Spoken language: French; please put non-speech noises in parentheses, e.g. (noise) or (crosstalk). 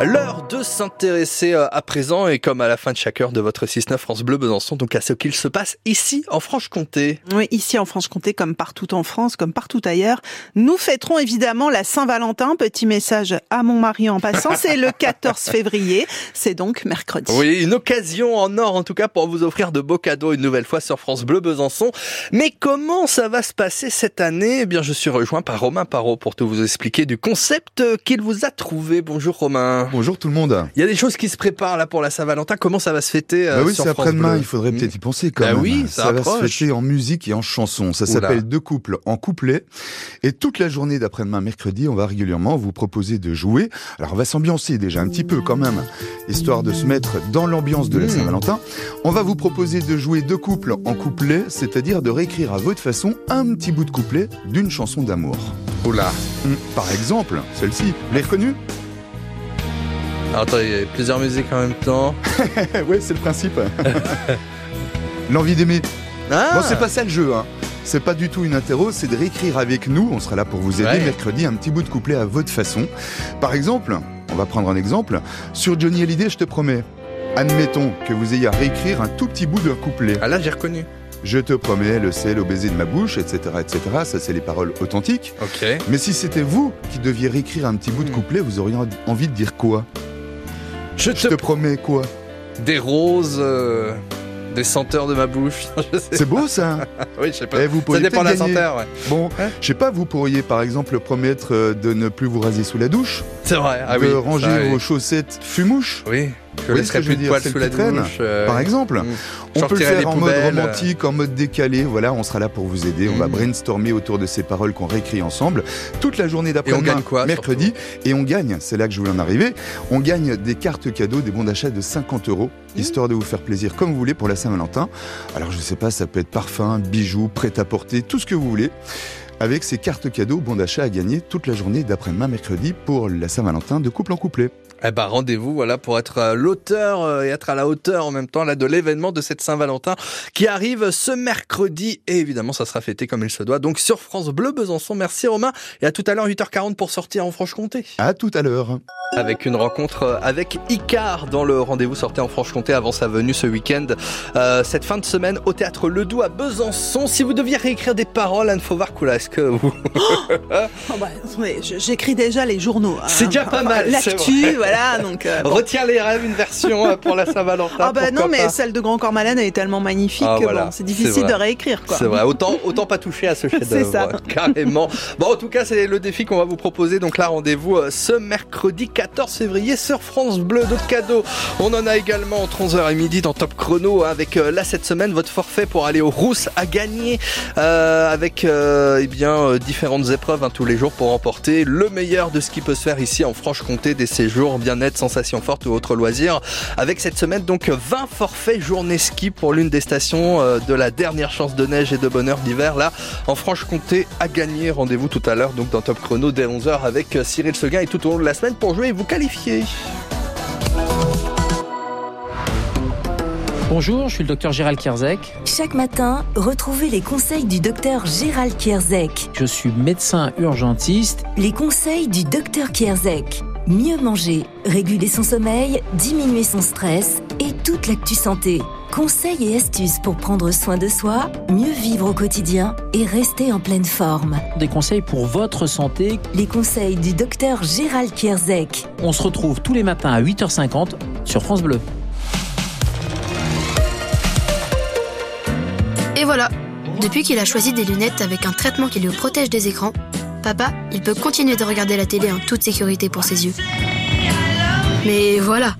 L'heure de s'intéresser euh, à présent et comme à la fin de chaque heure de votre 6-9 France Bleu Besançon, donc à ce qu'il se passe ici en Franche-Comté. Oui, ici en Franche-Comté, comme partout en France, comme partout ailleurs, nous fêterons évidemment la Saint-Valentin. Petit message à mon mari en passant, c'est le (laughs) 14 février, c'est donc mercredi. Oui, une occasion en or en tout cas pour vous offrir de beaux cadeaux une nouvelle fois sur France Bleu Besançon. Mais comment ça va se passer cette année? Eh bien, je suis rejoint par Romain Parot pour tout vous expliquer du concept qu'il vous a trouvé. Bonjour Romain. Bonjour tout le monde. Il y a des choses qui se préparent là pour la Saint-Valentin. Comment ça va se fêter euh, Bah oui, c'est après-demain, il faudrait peut-être y penser quand Bah même. oui, ça va se fêter en musique et en chanson. Ça s'appelle Deux couples en couplet. Et toute la journée d'après-demain, mercredi, on va régulièrement vous proposer de jouer. Alors on va s'ambiancer déjà un petit peu quand même, histoire de se mettre dans l'ambiance de la Mmh. Saint-Valentin. On va vous proposer de jouer deux couples en couplet, c'est-à-dire de réécrire à votre façon un petit bout de couplet d'une chanson d'amour. Oula. Hum, Par exemple, celle-ci, vous l'avez reconnue? Alors, attends, il y a plusieurs musiques en même temps. (laughs) Ouais, c'est le principe. (laughs) L'envie d'aimer. Ah Bon, c'est pas ça le jeu, hein. C'est pas du tout une interro, c'est de réécrire avec nous. On sera là pour vous aider Ouais. mercredi un petit bout de couplet à votre façon. Par exemple, on va prendre un exemple. Sur Johnny Hallyday, je te promets. Admettons que vous ayez à réécrire un tout petit bout d'un couplet. Ah là, j'ai reconnu. Je te promets le sel au baiser de ma bouche, etc., etc. Ça, c'est les paroles authentiques. Ok. Mais si c'était vous qui deviez réécrire un petit bout de Hmm. couplet, vous auriez envie de dire quoi? Je Je te promets quoi Des roses, euh, des senteurs de ma bouche. (laughs) C'est beau ça (laughs) Oui, je sais pas. Eh, vous Ça dépend de la senteur, ouais. Bon, Hein je sais pas, vous pourriez par exemple promettre euh, de ne plus vous raser sous la douche, C'est vrai. Ah de oui. ranger ça, oui. vos chaussettes fumouches, Oui. Je voyez laisserai ce que je plus de dire, poils sous la douche. euh, par exemple. mm. On peut le faire en mode poubelles. romantique, en mode décalé. Voilà, on sera là pour vous aider. On va Mm. brainstormer autour de ces paroles qu'on réécrit ensemble toute la journée d'après-demain, quoi, mercredi. Et on gagne, c'est là que je voulais en arriver, on gagne des cartes cadeaux, des bons d'achat de 50 euros, Mm. histoire de vous faire plaisir comme vous voulez pour la Saint-Valentin. Alors je sais pas, ça peut être parfum, bijoux, prêt-à-porter, tout ce que vous voulez. Avec ces cartes cadeaux, bons d'achat à gagner toute la journée d'après-demain, mercredi, pour la Saint-Valentin de couple en couplet. Eh ben, rendez-vous, voilà, pour être l'auteur euh, et être à la hauteur en même temps, là, de l'événement de cette Saint-Valentin qui arrive ce mercredi. Et évidemment, ça sera fêté comme il se doit. Donc, sur France Bleu Besançon. Merci Romain. Et à tout à l'heure, 8h40 pour sortir en Franche-Comté. À tout à l'heure. Avec une rencontre euh, avec Icar dans le rendez-vous sorti en Franche-Comté avant sa venue ce week-end. Euh, cette fin de semaine au théâtre Ledoux à Besançon. Si vous deviez réécrire des paroles, Anne Fauvar-Coula, est-ce que vous. Oh bah, attendez, je- j'écris déjà les journaux. hein. C'est déjà pas mal, L'actu, voilà, donc... euh, bon. Retiens les rêves, une version euh, pour la Saint-Valentin. Ah bah non, mais pas. celle de Grand Corps Malade elle est tellement magnifique Ah, que voilà, bon, c'est difficile de réécrire quoi. C'est vrai, autant, autant pas toucher à ce (laughs) chef-d'œuvre. C'est ça. (laughs) Carrément. Bon, en tout cas, c'est le défi qu'on va vous proposer. Donc là, rendez-vous ce mercredi 14 février sur France Bleu. D'autres cadeaux. On en a également entre 11h et midi dans Top Chrono avec euh, là cette semaine votre forfait pour aller aux Rousses à gagner euh, avec euh, eh bien différentes épreuves hein, tous les jours pour remporter le meilleur de ce qui peut se faire ici en Franche-Comté des séjours bien-être, sensations fortes ou autres loisirs. Avec cette semaine donc 20 forfaits journée ski pour l'une des stations de la dernière chance de neige et de bonheur d'hiver là en Franche-Comté à gagner. Rendez-vous tout à l'heure donc dans Top Chrono dès 11h avec Cyril Seguin et tout au long de la semaine pour jouer vous qualifier. Bonjour, je suis le docteur Gérald Kierzek. Chaque matin, retrouvez les conseils du docteur Gérald Kierzek. Je suis médecin urgentiste. Les conseils du docteur Kierzek. Mieux manger, réguler son sommeil, diminuer son stress et toute l'actu santé. Conseils et astuces pour prendre soin de soi, mieux vivre au quotidien et rester en pleine forme. Des conseils pour votre santé. Les conseils du docteur Gérald Kierzek. On se retrouve tous les matins à 8h50 sur France Bleu. Et voilà, depuis qu'il a choisi des lunettes avec un traitement qui le protège des écrans, papa, il peut continuer de regarder la télé en toute sécurité pour ses yeux. Mais voilà,